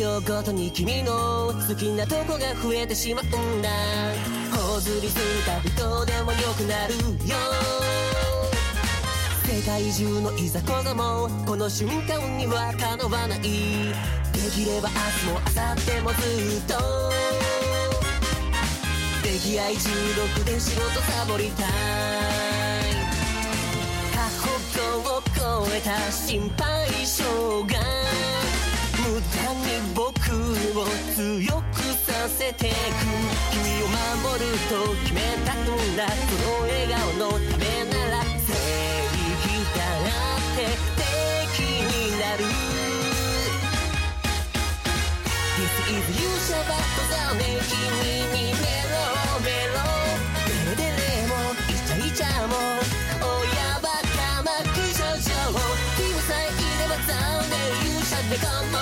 ごとに君の好きなとこが増えてしまうんだ。頬ずりするたびどうでもよくなるよ。世界中のいざこざもこの瞬間にはかなわない。できれば明日も明後日もずっと。出来合い16で仕事サボりたい。過保護を超えた心配性が。てく君を守ると決めたんだこの笑顔のためなら正義だって敵になる。This is you シャバットだね君にメロメロ。デレデレもイチャイチャも。親バカマク少女君さえいれば残念。勇者で頑も